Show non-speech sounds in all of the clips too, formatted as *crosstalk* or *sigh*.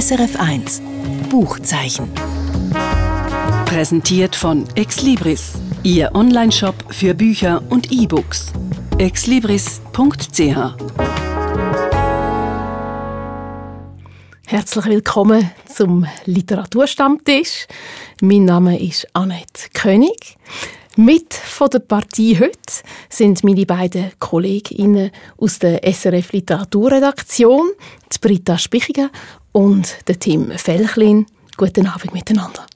SRF 1 Buchzeichen. Präsentiert von Exlibris, Ihr Onlineshop für Bücher und E-Books. exlibris.ch Herzlich willkommen zum Literaturstammtisch. Mein Name ist Annette König. Mit von der Partie heute sind meine beiden Kolleginnen aus der SRF Literaturredaktion, die Britta Spichiger und der Tim Felchlin. Guten Abend miteinander.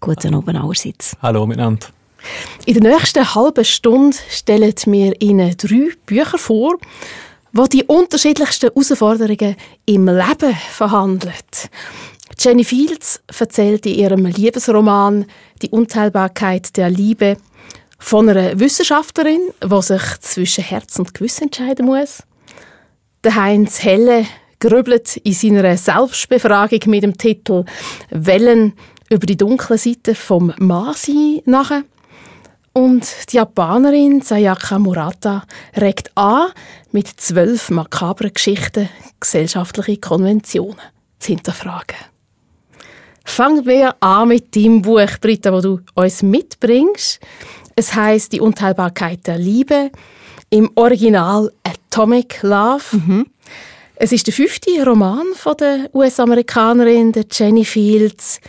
Guten Abend allerseits. Hallo miteinander. In der nächsten halben Stunde stellen wir Ihnen drei Bücher vor, wo die unterschiedlichsten Herausforderungen im Leben verhandeln. Jenny Fields erzählt in ihrem Liebesroman Die Unteilbarkeit der Liebe von einer Wissenschaftlerin, die sich zwischen Herz und Gewissen entscheiden muss. Der Heinz Helle grübelt in seiner Selbstbefragung mit dem Titel Wellen über die dunkle Seite vom Masi nach. Und die Japanerin Sayaka Murata regt an, mit zwölf makabren Geschichten gesellschaftliche Konventionen zu hinterfragen. Fangen wir an mit deinem Buch, Britta, wo du uns mitbringst. Es heißt Die Unteilbarkeit der Liebe. Im Original Atomic Love. Mhm. Es ist der fünfte Roman von der US-Amerikanerin Jenny Fields.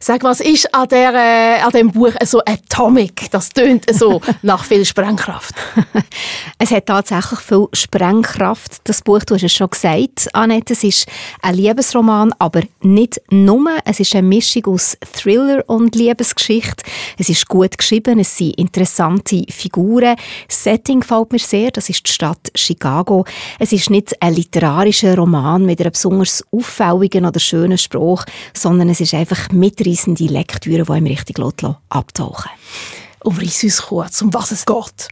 Sag, was ist an, der, äh, an dem Buch so atomic? Das tönt so *laughs* nach viel Sprengkraft. *laughs* es hat tatsächlich viel Sprengkraft. Das Buch, du hast es schon gesagt, Annette, es ist ein Liebesroman, aber nicht nur. Es ist eine Mischung aus Thriller und Liebesgeschichte. Es ist gut geschrieben, es sind interessante Figuren. Das Setting gefällt mir sehr, das ist die Stadt Chicago. Es ist nicht ein literarischer ist ein Roman mit einem besonders auffälligen oder schönen Spruch, sondern es ist einfach mitreißende Lektüre, die einem richtig abtauchen Umreiss uns kurz, um was es geht.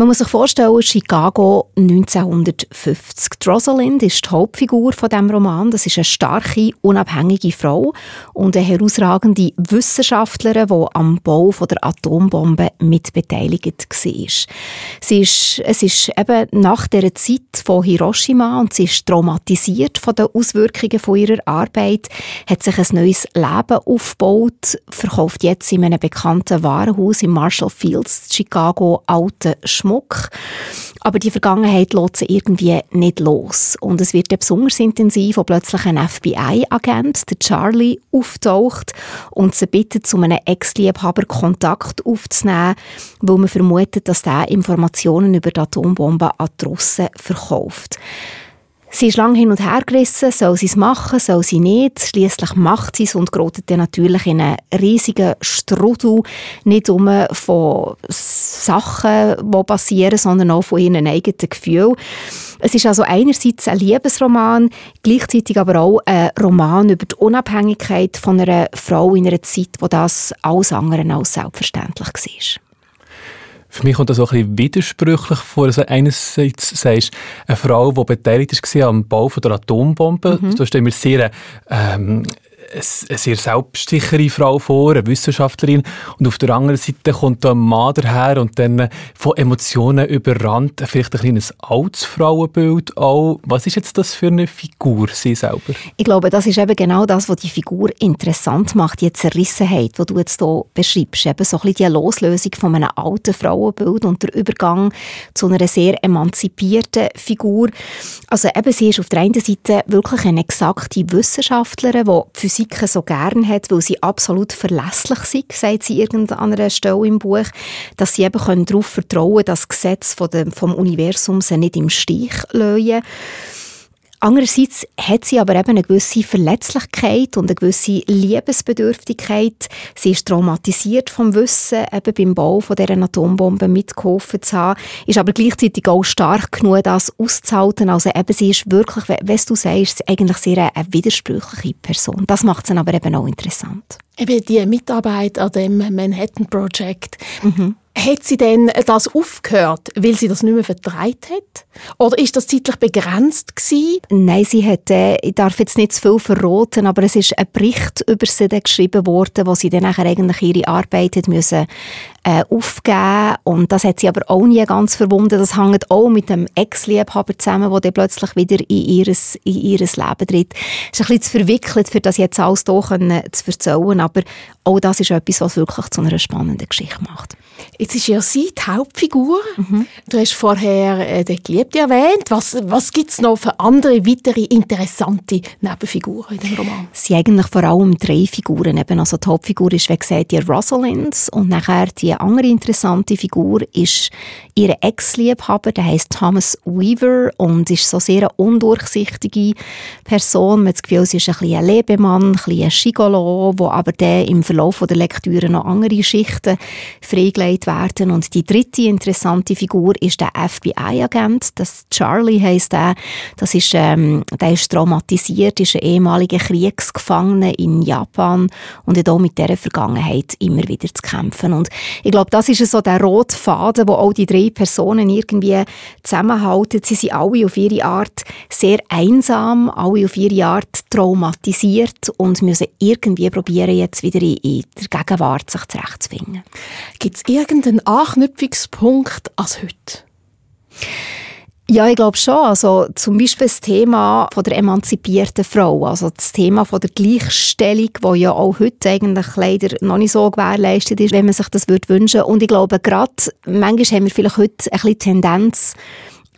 Man muss sich vorstellen, Chicago 1950. Rosalind ist die Hauptfigur von dem Roman. Das ist eine starke, unabhängige Frau und eine herausragende Wissenschaftlerin, die am Bau der Atombombe mitbeteiligt war. Sie ist, es ist eben nach der Zeit von Hiroshima und sie ist traumatisiert von den Auswirkungen von ihrer Arbeit, hat sich ein neues Leben aufgebaut, verkauft jetzt in einem bekannten Warenhaus in Marshall Fields, Chicago, alte Schmuck Schmuck. Aber die Vergangenheit lässt sie irgendwie nicht los. Und es wird besonders intensiv, wo plötzlich ein FBI-Agent, der Charlie, auftaucht und sie bittet, zu einem Ex-Liebhaber Kontakt aufzunehmen, weil man vermutet, dass der Informationen über die Atombombe an die Russen verkauft. Sie ist lange hin und her gerissen, soll sie es machen, soll sie nicht. Schließlich macht sie es und gerät dann natürlich in einen riesigen Strudel, nicht um von Sachen, die passieren, sondern auch von ihren eigenen Gefühlen. Es ist also einerseits ein Liebesroman, gleichzeitig aber auch ein Roman über die Unabhängigkeit von einer Frau in einer Zeit, wo das alles andere als selbstverständlich war. Für mich kommt das auch ein bisschen widersprüchlich vor. Also einerseits sagst eine Frau, die beteiligt war am Bau der Atombombe, mhm. da stehen wir sehr ähm, eine sehr selbstsichere Frau vor, eine Wissenschaftlerin. Und auf der anderen Seite kommt ein Mann daher und dann von Emotionen überrannt, vielleicht ein kleines altes Frauenbild auch. Was ist jetzt das für eine Figur, sie selber? Ich glaube, das ist eben genau das, was die Figur interessant macht, die Zerrissenheit, die du jetzt hier beschreibst. Eben so ein bisschen die Loslösung von einem alten Frauenbild und der Übergang zu einer sehr emanzipierten Figur. Also eben, sie ist auf der einen Seite wirklich eine exakte Wissenschaftlerin, die Physik Physik so gern hat, weil sie absolut verlässlich sind, sagt sie irgendeiner Stelle im Buch, dass sie eben darauf vertrauen können, dass das Gesetz vom Universum sie nicht im Stich lassen. Andererseits hat sie aber eben eine gewisse Verletzlichkeit und eine gewisse Liebesbedürftigkeit. Sie ist traumatisiert vom Wissen, eben beim Bau von dieser Atombombe mitgeholfen zu haben, ist aber gleichzeitig auch stark genug, das auszuhalten. Also eben, sie ist wirklich, wie du sagst, eigentlich sehr eine widersprüchliche Person. Das macht sie aber eben auch interessant. Eben die Mitarbeit an dem Manhattan Project. Mhm. Hat sie denn das aufgehört, weil sie das nicht mehr vertreibt hat? Oder ist das zeitlich begrenzt gewesen? Nein, sie hat, äh, ich darf jetzt nicht zu viel verraten, aber es ist ein Bericht über sie geschrieben worden, wo sie dann eigentlich ihre Arbeit hat müssen äh, aufgeben und das hat sie aber auch nie ganz verwunden. Das hängt auch mit dem Ex-Liebhaber zusammen, der dann plötzlich wieder in ihres, in ihres Leben tritt. Es ist ein bisschen zu verwickelt, für das jetzt alles hier zu erzählen, aber auch das ist etwas, was wirklich zu einer spannenden Geschichte macht. Jetzt ist ja sie die Hauptfigur. Mhm. Du hast vorher äh, den Geliebten erwähnt. Was, was gibt es noch für andere, weitere interessante Nebenfiguren in dem Roman? Es sind eigentlich vor allem drei Figuren. Eben, also die Hauptfigur ist, wie gesagt, die Rosalind und nachher die andere interessante Figur ist ihr Ex-Liebhaber, der heißt Thomas Weaver und ist so sehr eine undurchsichtige Person. Man hat das Gefühl, sie ist ein bisschen ein Lebemann, ein bisschen ein Gigolo, wo aber der im Verlauf der Lektüre noch andere Schichten freigelegt werden. Und die dritte interessante Figur ist der FBI-Agent, das Charlie heißt er. Das ist, ähm, der ist traumatisiert, ist ein ehemaliger Kriegsgefangener in Japan und hat auch mit dieser Vergangenheit immer wieder zu kämpfen. Und ich glaube, das ist so der rote Faden, wo auch die drei Personen irgendwie zusammenhalten. Sie sind alle auf ihre Art sehr einsam, alle auf ihre Art traumatisiert und müssen irgendwie probieren, jetzt wieder in, in der Gegenwart sich zurechtzufinden. Gibt es irgendeinen Anknüpfungspunkt als heute? Ja, ich glaube schon. Also zum Beispiel das Thema von der emanzipierten Frau, also das Thema von der Gleichstellung, wo ja auch heute eigentlich leider noch nicht so gewährleistet ist, wenn man sich das würde wünschen. Und ich glaube gerade, manchmal haben wir vielleicht heute ein bisschen Tendenz,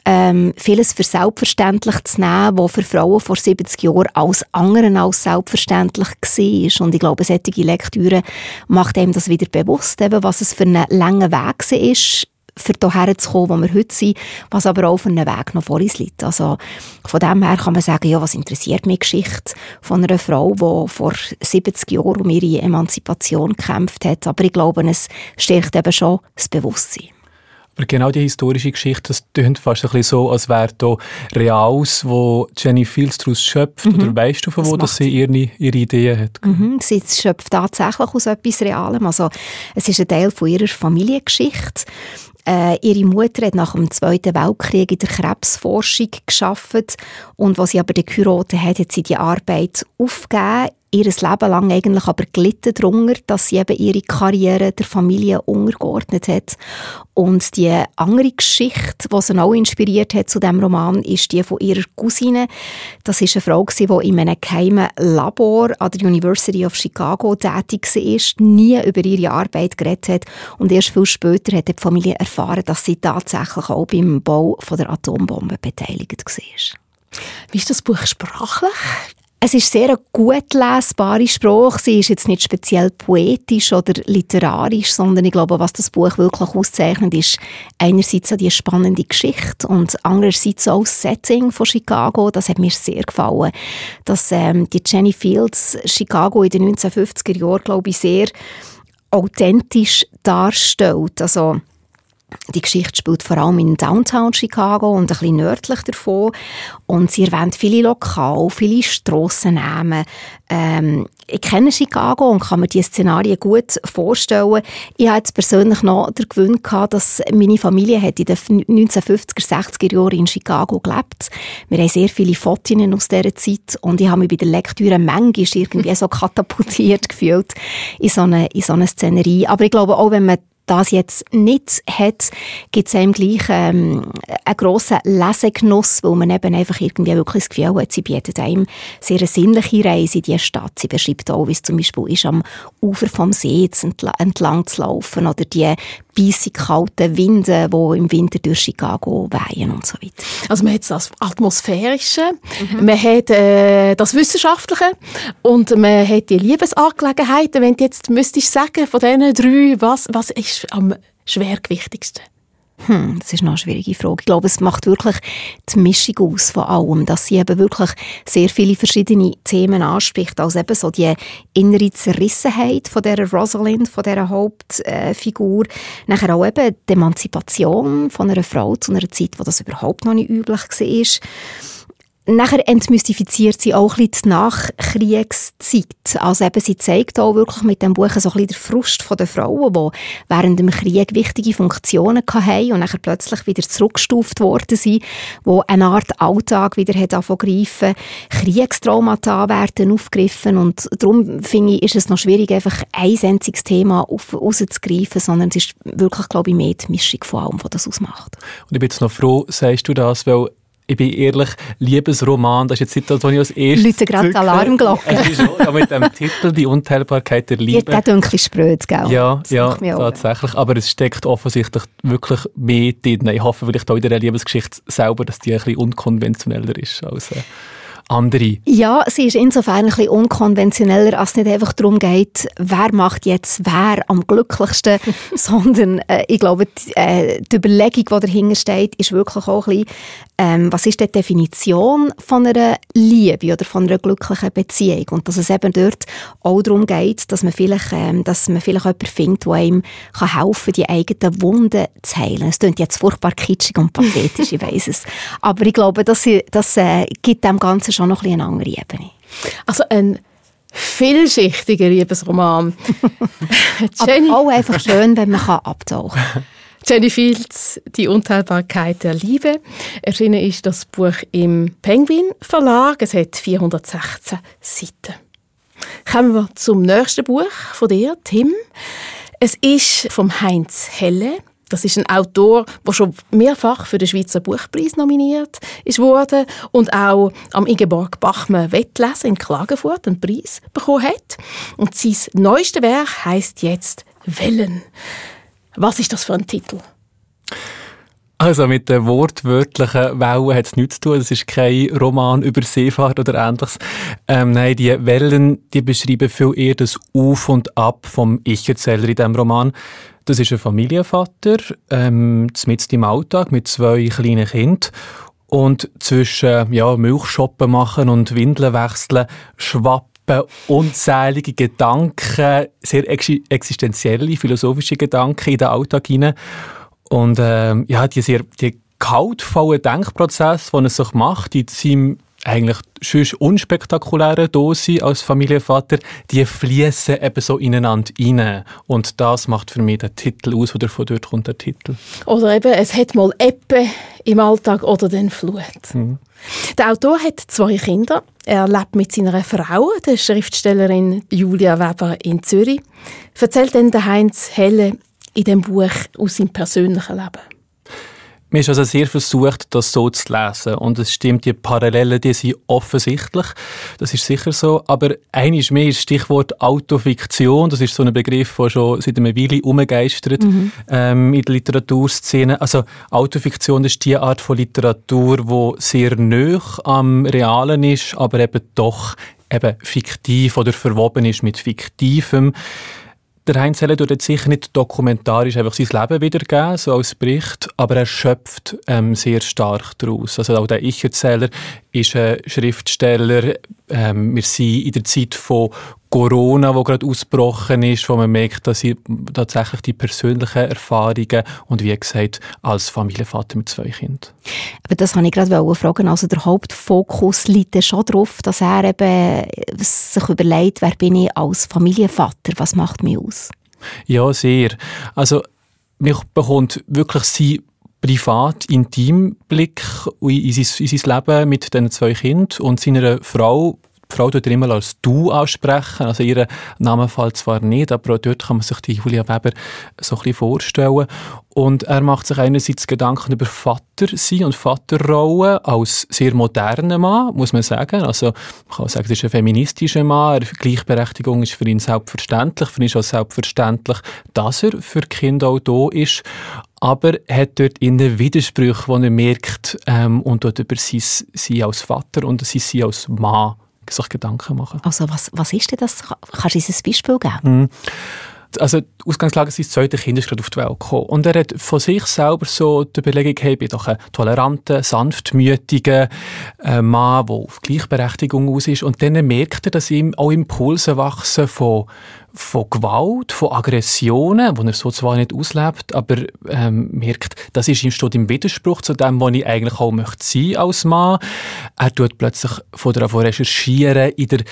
ähm, vieles für selbstverständlich zu nehmen, was für Frauen vor 70 Jahren als anderen als selbstverständlich war. Und ich glaube, solche Lektüre macht einem das wieder bewusst, eben, was es für einen langen Weg ist, für hierher zu kommen, wo wir heute sind, was aber auch auf einem Weg noch vor uns liegt. Also von dem her kann man sagen, ja, was interessiert mich Geschichte von einer Frau, die vor 70 Jahren um ihre Emanzipation gekämpft hat. Aber ich glaube, es stärkt eben schon das Bewusstsein. Aber genau die historische Geschichte, das klingt fast ein bisschen so, als wäre da Reals, wo Jenny Fields daraus schöpft. Mhm. Oder weißt du, von wo das sie ihre, ihre Ideen hat? Mhm. Sie schöpft tatsächlich aus etwas Realem. Also, es ist ein Teil von ihrer Familiengeschichte. Äh, ihre Mutter hat nach dem Zweiten Weltkrieg in der Krebsforschung geschafft und was sie aber geheiratet hat, hat sie die Arbeit aufgegeben ihr Leben lang eigentlich aber gelitten darunter, dass sie eben ihre Karriere der Familie untergeordnet hat. Und die andere Geschichte, die sie auch inspiriert hat zu dem Roman, ist die von ihrer Cousine. Das ist eine Frau, die in einem geheimen Labor an der University of Chicago tätig war, nie über ihre Arbeit geredet hat und erst viel später hat die Familie erfahren, dass sie tatsächlich auch beim Bau der Atombombe beteiligt war. Wie ist das Buch sprachlich? Es ist sehr eine gut lesbare Sprache. Sie ist jetzt nicht speziell poetisch oder literarisch, sondern ich glaube, was das Buch wirklich auszeichnet, ist einerseits die spannende Geschichte und andererseits auch das Setting von Chicago. Das hat mir sehr gefallen. Dass ähm, die Jenny Fields Chicago in den 1950er Jahren, glaube ich, sehr authentisch darstellt. Also die Geschichte spielt vor allem in Downtown Chicago und ein bisschen nördlich davon. Und sie erwähnt viele Lokale, viele Strassennamen. Ähm, ich kenne Chicago und kann mir diese Szenarien gut vorstellen. Ich habe jetzt persönlich noch den Gewinn gehabt, dass meine Familie hat in den 1950er, 60er Jahren in Chicago gelebt. Wir haben sehr viele Fotos aus dieser Zeit und ich habe mich bei der Lektüre manchmal irgendwie so *laughs* katapultiert gefühlt in so eine, in so eine Szenerie. Aber ich glaube auch, wenn man das jetzt nicht hat, gibt es einem gleich ähm, einen grossen Lesegenuss, weil man eben einfach irgendwie wirklich das Gefühl hat, sie bietet einem sehr eine sinnliche Reise in diese Stadt. Sie beschreibt auch, wie es zum Beispiel ist, am Ufer vom See entlang zu laufen oder die bissig kalten Winde, die im Winter durch Chicago wehen und so weiter. Also man hat das Atmosphärische, mhm. man hat äh, das Wissenschaftliche und man hat die Liebesangelegenheiten. Wenn du jetzt müsstest sagen, von diesen drei, was, was ist am schwergewichtigsten? Hm, das ist noch eine schwierige Frage. Ich glaube, es macht wirklich die Mischung aus von allem, dass sie eben wirklich sehr viele verschiedene Themen anspricht, als eben so die innere Zerrissenheit von der Rosalind, von der Hauptfigur, nachher auch eben die Emanzipation von einer Frau zu einer Zeit, wo das überhaupt noch nicht üblich war Nachher entmystifiziert sie auch ein bisschen die Nachkriegszeit. Also eben, sie zeigt auch wirklich mit dem Buch so ein den Frust der Frauen, die während dem Krieg wichtige Funktionen hatten und nachher plötzlich wieder zurückgestuft worden sind, wo eine Art Alltag wieder hat greifen. Kriegstraumata werden aufgegriffen und darum finde ich, ist es noch schwierig, einfach ein einziges Thema rauszugreifen, sondern es ist wirklich, glaube ich, mehr die Mischung von allem, was das ausmacht. Und ich bin jetzt noch froh, sagst du das, weil ich bin ehrlich, Liebesroman, das ist jetzt das, was ich als erstes... Leute gerade Alarmglocken. Es ist schon, mit dem Titel «Die Unteilbarkeit der Liebe». Ja, der dunkle spröd, gell? Ja, das ja, tatsächlich. Aber es steckt offensichtlich wirklich mehr drin. Ich hoffe vielleicht auch in der Liebesgeschichte selber, dass die ein bisschen unkonventioneller ist als... Äh andere. Ja, sie ist insofern ein bisschen unkonventioneller, als es nicht einfach darum geht, wer macht jetzt wer am glücklichsten, *laughs* sondern äh, ich glaube, die, äh, die Überlegung, die dahinter steht, ist wirklich auch ein bisschen, ähm, was ist die Definition von einer Liebe oder von einer glücklichen Beziehung und dass es eben dort auch darum geht, dass man vielleicht, ähm, dass man vielleicht jemanden findet, der einem kann helfen die eigenen Wunden zu heilen. Es klingt jetzt furchtbar kitschig und pathetisch, ich weiss es. Aber ich glaube, das, das äh, gibt dem Ganzen schon noch ein eine andere Ebene. Also ein vielschichtiger Liebesroman. *laughs* Aber auch einfach schön, wenn man abtauchen kann. *laughs* Jenny Fields, Die Unteilbarkeit der Liebe. Erschienen ist das Buch im Penguin Verlag. Es hat 416 Seiten. Kommen wir zum nächsten Buch von dir, Tim. Es ist vom Heinz Helle. Das ist ein Autor, der schon mehrfach für den Schweizer Buchpreis nominiert worden und auch am Ingeborg Bachmann Wettlesen in Klagenfurt einen Preis bekommen hat. Und sein neuestes Werk heißt jetzt Wellen. Was ist das für ein Titel? Also mit den wortwörtlichen Wellen hat es nichts zu tun. Es ist kein Roman über Seefahrt oder ähnliches. Ähm, nein, die Wellen, die beschreiben viel eher das Auf und Ab vom Ich-Erzähler in diesem Roman. Das ist ein Familienvater, ähm, mit im Alltag mit zwei kleinen Kindern. Und zwischen ja, Milchschoppen machen und Windeln wechseln schwappen unzählige Gedanken, sehr existenzielle, philosophische Gedanken in den Alltag hinein. Und ähm, ja, die sehr die kaltvollen Denkprozess, den er sich macht in seinem eigentlich schön unspektakuläre Dose als Familienvater, die fließen eben so ineinander rein. Und das macht für mich den Titel aus, oder von dort kommt der Titel. Oder eben, es hat mal Ebbe im Alltag oder den Flut. Mhm. Der Autor hat zwei Kinder. Er lebt mit seiner Frau, der Schriftstellerin Julia Weber in Zürich. Erzählt dann der Heinz Helle in dem Buch aus seinem persönlichen Leben. Mir ist also sehr versucht, das so zu lesen. Und es stimmt, die Parallelen, die sind offensichtlich. Das ist sicher so. Aber eines mehr ist Stichwort Autofiktion. Das ist so ein Begriff, der schon seit einer Weile umgeistert mhm. ähm, in der Literaturszene. Also Autofiktion ist die Art von Literatur, die sehr nöch am Realen ist, aber eben doch eben fiktiv oder verwoben ist mit Fiktivem der Heinz Heller tut jetzt sicher nicht dokumentarisch einfach sein Leben wiedergeben, so als Bericht, aber er schöpft ähm, sehr stark daraus. Also auch der Ich-Erzähler ist ein Schriftsteller. Ähm, wir sind in der Zeit von Corona, wo gerade ausgebrochen ist, wo man merkt, dass sie tatsächlich die persönlichen Erfahrungen und wie gesagt als Familienvater mit zwei Kindern. Aber das habe ich gerade fragen. Also der Hauptfokus liegt schon darauf, dass er eben sich überlegt, wer bin ich als Familienvater, was macht mich aus? Ja, sehr. Also mich bekommt wirklich sie privat, intim Blick in sein, in sein Leben mit den zwei Kindern und seiner Frau die Frau tut immer als «du» aussprechen, also ihren Namen fällt zwar nicht, aber auch dort kann man sich die Julia Weber so ein bisschen vorstellen. Und er macht sich einerseits Gedanken über Vater sein und Vaterrolle als sehr moderner Mann, muss man sagen. Also, man kann sagen, es ist ein feministischer Mann. Gleichberechtigung ist für ihn selbstverständlich. Für ihn ist auch selbstverständlich, dass er für Kinder auch da ist. Aber er hat dort innen Widersprüche, die er merkt, ähm, und dort über sein, sein als Vater und sein Sein als Mann sich Gedanken machen. Also was, was ist denn das? Kannst du uns ein Beispiel geben? Mhm. Also die Ausgangslage ist, sein zweites Kind ist gerade auf die Welt gekommen. Und er hat von sich selber so die Überlegung, hey, ich bin doch ein toleranter, sanftmütiger äh, Mann, der auf Gleichberechtigung aus ist. Und dann merkt er, dass ihm auch Impulse wachsen von von Gewalt, von Aggressionen, die er so zwar nicht auslebt, aber ähm, merkt, das ist ihm steht im Widerspruch zu dem, was ich eigentlich auch möchte sein als Mann. Er tut plötzlich von der recherchieren in der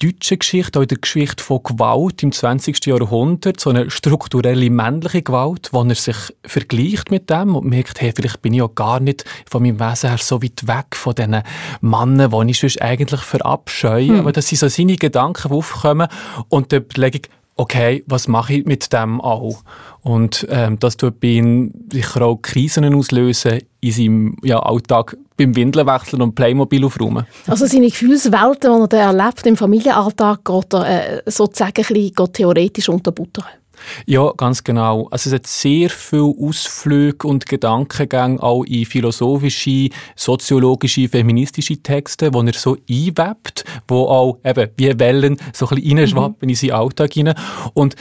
deutschen Geschichte, auch in der Geschichte von Gewalt im 20. Jahrhundert, so eine strukturelle männliche Gewalt, wo er sich vergleicht mit dem und merkt, hey, vielleicht bin ich ja gar nicht von meinem Wesen her so weit weg von diesen Männern, die ich sonst eigentlich verabscheue. Hm. Aber das sind so seine Gedanken, die aufkommen und die Überlegung, okay, was mache ich mit dem auch? Und ähm, das tut bei ihm sicher auch Krisen auslösen in seinem ja, Alltag beim Windeln wechseln und Playmobil aufräumen. Also seine Gefühlswelten, die er erlebt im Familienalltag, geht er äh, sozusagen ein bisschen theoretisch unterbuttern. Ja, ganz genau. Also es hat sehr viele Ausflüge und Gedankengänge auch in philosophische, soziologische, feministische Texte, wo er so einwebt, wo auch eben wie Wellen so ein bisschen reinschwappen mhm. in seinen Alltag hinein. Und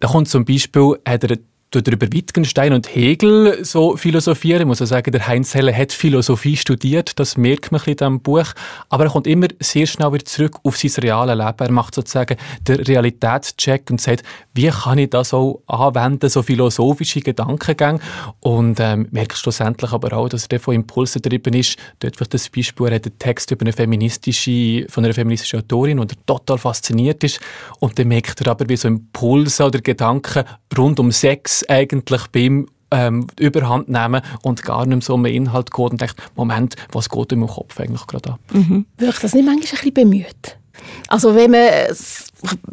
da kommt zum Beispiel, hat er über Wittgenstein und Hegel so philosophieren. Ich muss auch sagen, der Heinz Heller hat Philosophie studiert, das merkt man in diesem Buch. Aber er kommt immer sehr schnell wieder zurück auf sein reales Leben. Er macht sozusagen den Realitätscheck und sagt, wie kann ich das auch anwenden, so philosophische Gedankengänge. Und ähm, merkt schlussendlich aber auch, dass er von Impulsen getrieben ist. Dort wird das Beispiel, er hat einen Text über eine feministische, von einer feministischen Autorin, und er total fasziniert ist. Und dann merkt er aber, wie so Impulse oder Gedanken rund um Sex eigentlich beim ähm, überhand nehmen und gar nicht so um den Inhalt geht und denkt, Moment, was geht in meinem Kopf eigentlich gerade ab? Mhm. Wirkt das nicht manchmal ein bisschen bemüht? Also wenn man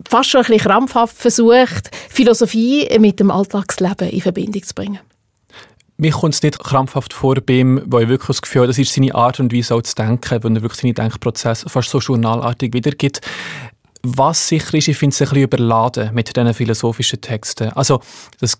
fast schon ein bisschen krampfhaft versucht, Philosophie mit dem Alltagsleben in Verbindung zu bringen? Mir kommt es nicht krampfhaft vor bei ihm, weil ich wirklich das Gefühl habe, das ist seine Art und Weise auch zu denken, wenn er wirklich seine Denkprozesse fast so journalartig wiedergibt. Was sicher ist, ich finde es ein bisschen überladen mit diesen philosophischen Texten. Also, das,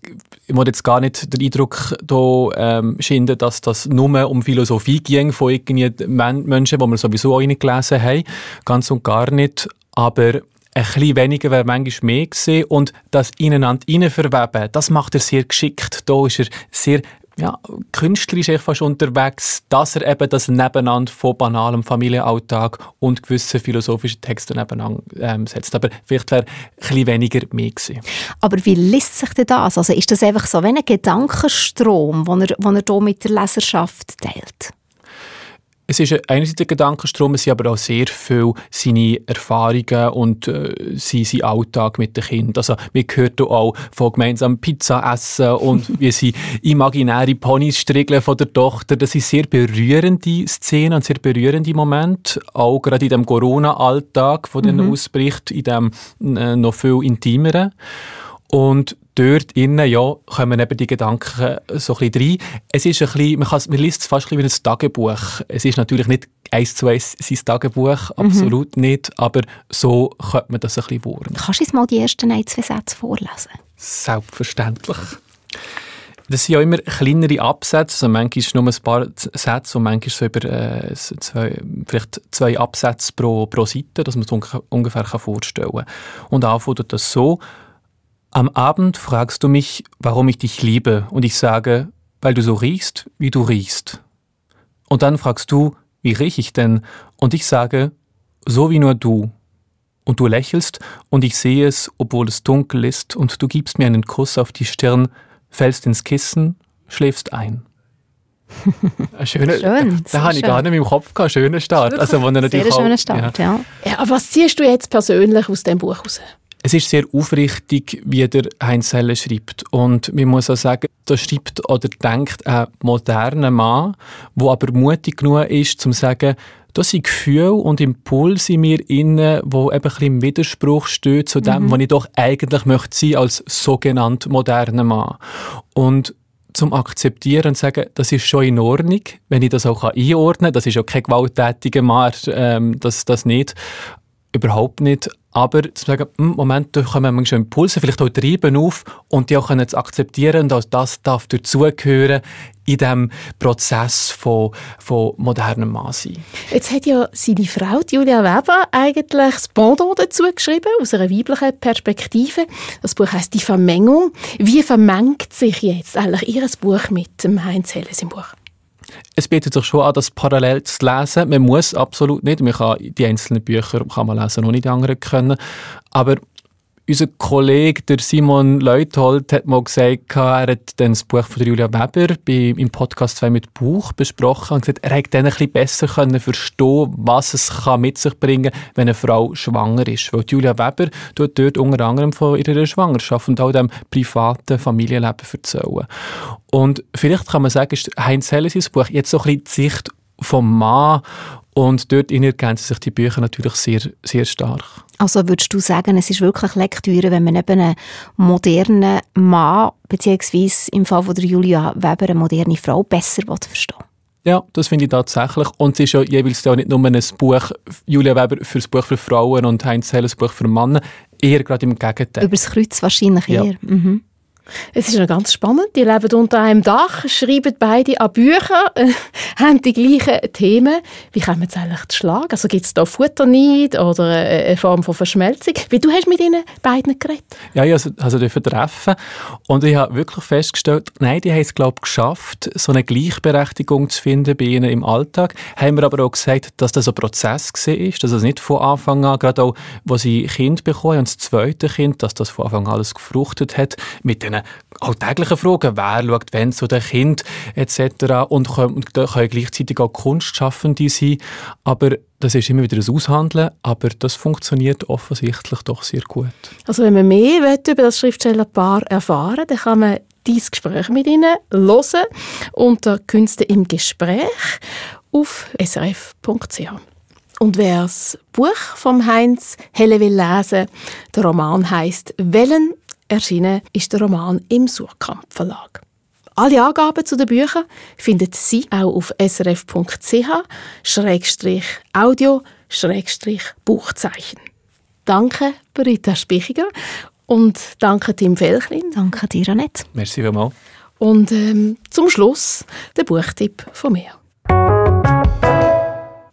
ich muss jetzt gar nicht den Eindruck hier ähm, schinden, dass das nur um Philosophie ging von irgendwie Menschen, die wir sowieso auch nicht gelesen haben. Ganz und gar nicht. Aber ein bisschen weniger wäre manchmal mehr gewesen. Und das ineinander verweben, das macht er sehr geschickt. Da ist er sehr ja, künstlerisch ist fast unterwegs, dass er eben das Nebeneinander von banalem Familienalltag und gewissen philosophischen Texten nebeneinander ähm, setzt. Aber vielleicht wäre ein weniger mehr gewesen. Aber wie liest sich denn das? Also ist das einfach so wie ein Gedankenstrom, den er, den er hier mit der Leserschaft teilt? Es ist einerseits ein Gedankenstrom, es sind aber auch sehr viel seine Erfahrungen und äh, sein, Alltag mit den Kindern. Also, wir hören auch von gemeinsamen Pizza essen und *laughs* wie sie imaginäre Ponys strickeln von der Tochter. Das sind sehr berührende Szenen und sehr berührende Momente. Auch gerade in dem Corona-Alltag, der mhm. dann ausbricht, in dem äh, noch viel intimeren. Und dort innen, ja, kommen eben die Gedanken so ein bisschen rein. Es ist ein bisschen, man, kann, man liest es fast ein bisschen wie ein Tagebuch. Es ist natürlich nicht eins zu eins sein Tagebuch, mhm. absolut mhm. nicht, aber so könnte man das ein bisschen wahren. Kannst du uns mal die ersten ein, zwei Sätze vorlesen? Selbstverständlich. Das sind ja immer kleinere Absätze, also manchmal nur ein paar Sätze und manchmal so über äh, zwei, vielleicht zwei Absätze pro, pro Seite, dass man es ungefähr vorstellen kann. Und anfangen das so, am Abend fragst du mich, warum ich dich liebe, und ich sage, weil du so riechst, wie du riechst. Und dann fragst du, wie riech ich denn? Und ich sage, so wie nur du. Und du lächelst, und ich sehe es, obwohl es dunkel ist, und du gibst mir einen Kuss auf die Stirn, fällst ins Kissen, schläfst ein. Ein schöner, schön, da, da habe ich gar nicht im Kopf gehabt. Schöner Start. Also, wenn er natürlich Sehr schöner Start, ja. ja. ja. Aber was ziehst du jetzt persönlich aus dem Buch heraus? Es ist sehr aufrichtig, wie der Heinz Heller schreibt. Und man muss auch sagen, da schreibt oder denkt ein moderner Mann, der aber mutig genug ist, zum zu sagen, da sind Gefühle und Impulse in mir inne, wo eben ein bisschen im Widerspruch stehen zu dem, mhm. was ich doch eigentlich möchte sein als sogenannt moderner Mann. Und zum Akzeptieren und sagen, das ist schon in Ordnung, wenn ich das auch einordnen kann. Das ist auch kein gewalttätiger Mann, ähm, das, das nicht. Überhaupt nicht. Aber zu sagen, hm, Moment, da kommen manchmal Impulse, vielleicht auch Trieben auf und die auch können zu akzeptieren und auch das darf dazugehören in diesem Prozess von, von modernem Mann. Jetzt hat ja seine Frau, Julia Weber, eigentlich das Pendant dazu geschrieben, aus einer weiblichen Perspektive. Das Buch heißt «Die Vermengung». Wie vermengt sich jetzt eigentlich Ihr Buch mit dem Heinz Helles im Buch? Es bietet sich schon an, das parallel zu lesen. Man muss absolut nicht. Man kann die einzelnen Bücher kann man lesen, ohne die anderen können. Aber unser Kollege, der Simon Leuthold, hat mal gesagt, er hat dann das Buch von Julia Weber im Podcast «Zwei mit Buch» besprochen und gesagt, er hätte dann ein bisschen besser können verstehen was es kann mit sich bringen kann, wenn eine Frau schwanger ist. Weil Julia Weber tut dort unter anderem von ihrer Schwangerschaft und auch dem privaten Familienleben erzählen. Und vielleicht kann man sagen, ist Heinz Helle sein Buch jetzt so ein bisschen die Sicht vom Mann und dort ergänzen sich die Bücher natürlich sehr, sehr stark. Also würdest du sagen, es ist wirklich Lektüre, wenn man eben einen modernen Mann, beziehungsweise im Fall von der Julia Weber eine moderne Frau, besser verstehen ja, das finde ich tatsächlich. Und es ist ja jeweils auch nicht nur ein Buch, Julia Weber für das Buch für Frauen und Heinz Hell das Buch für Männer, eher gerade im Gegenteil. Über das Kreuz wahrscheinlich eher. Ja. Mhm. Es ist noch ganz spannend. Die leben unter einem Dach, schreiben beide an Bücher, *laughs* haben die gleichen Themen. Wie kommen sie eigentlich zu schlagen? Also gibt es da Futterneid oder eine Form von Verschmelzung? Wie du hast mit ihnen beiden geredet? Ja, ich also, also treffen und ich habe wirklich festgestellt, nein, die haben es glaube ich geschafft, so eine Gleichberechtigung zu finden bei ihnen im Alltag. Haben wir aber auch gesagt, dass das ein Prozess war, dass es nicht von Anfang an, gerade auch, wo sie Kind bekommen und das zweite Kind, dass das von Anfang an alles gefruchtet hat mit den alltäglichen Fragen, wer schaut wenn zu den Kind etc. und können, können gleichzeitig auch Kunstschaffende sein, aber das ist immer wieder ein Aushandeln, aber das funktioniert offensichtlich doch sehr gut. Also wenn man mehr will über das Schriftstellerpaar erfahren dann kann man dieses Gespräch mit ihnen hören unter Künste im Gespräch auf srf.ch. Und wer das Buch von Heinz Helle will lesen, der Roman heißt Wellen Erschienen ist der Roman im Surkamp Verlag. Alle Angaben zu den Büchern findet Sie auch auf srf.ch-audio Buchzeichen. Danke, Britta Spichiger. Und danke, Tim Felchlin. Danke dir, Annette. Merci vielmals. Und ähm, zum Schluss der Buchtipp von mir.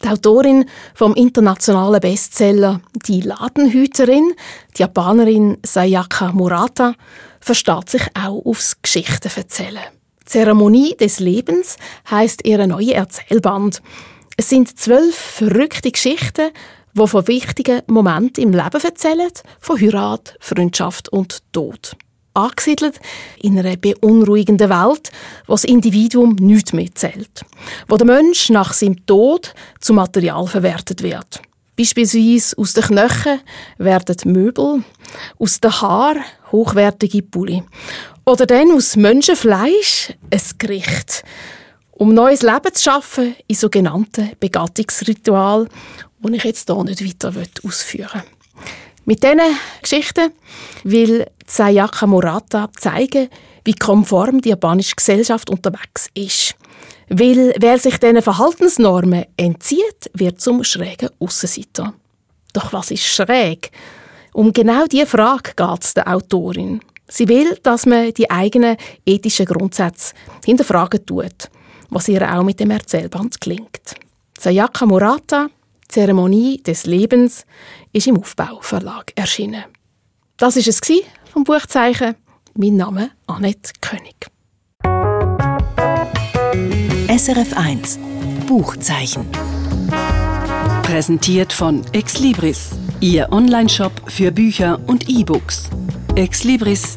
Die Autorin vom internationalen Bestseller Die Ladenhüterin, die Japanerin Sayaka Murata, versteht sich auch aufs Geschichtenverzählen. Zeremonie des Lebens heißt ihre neue Erzählband. Es sind zwölf verrückte Geschichten, die von wichtigen Momenten im Leben erzählen, von Heirat, Freundschaft und Tod angesiedelt in einer beunruhigenden Welt, wo das Individuum nichts mehr zählt. Wo der Mensch nach seinem Tod zu Material verwertet wird. Beispielsweise aus den Knochen werden Möbel, aus den Haaren hochwertige Pulli. Oder dann aus Menschenfleisch ein Gericht. Um neues Leben zu schaffen in sogenannten Begattungsritual, das ich jetzt hier nicht weiter ausführen will. Mit diesen Geschichten will Sayaka Murata zeigen, wie konform die japanische Gesellschaft unterwegs ist. Weil wer sich diesen Verhaltensnormen entzieht, wird zum schrägen Aussenseiter. Doch was ist schräg? Um genau diese Frage geht es der Autorin. Sie will, dass man die eigenen ethischen Grundsätze hinterfragen tut, was ihr auch mit dem Erzählband gelingt. Sayaka Murata Zeremonie des Lebens ist im Aufbauverlag erschienen. Das ist es vom Buchzeichen. Mein Name Annette König. SRF 1 Buchzeichen. Präsentiert von Exlibris, Ihr Onlineshop für Bücher und E-Books. exlibris.ch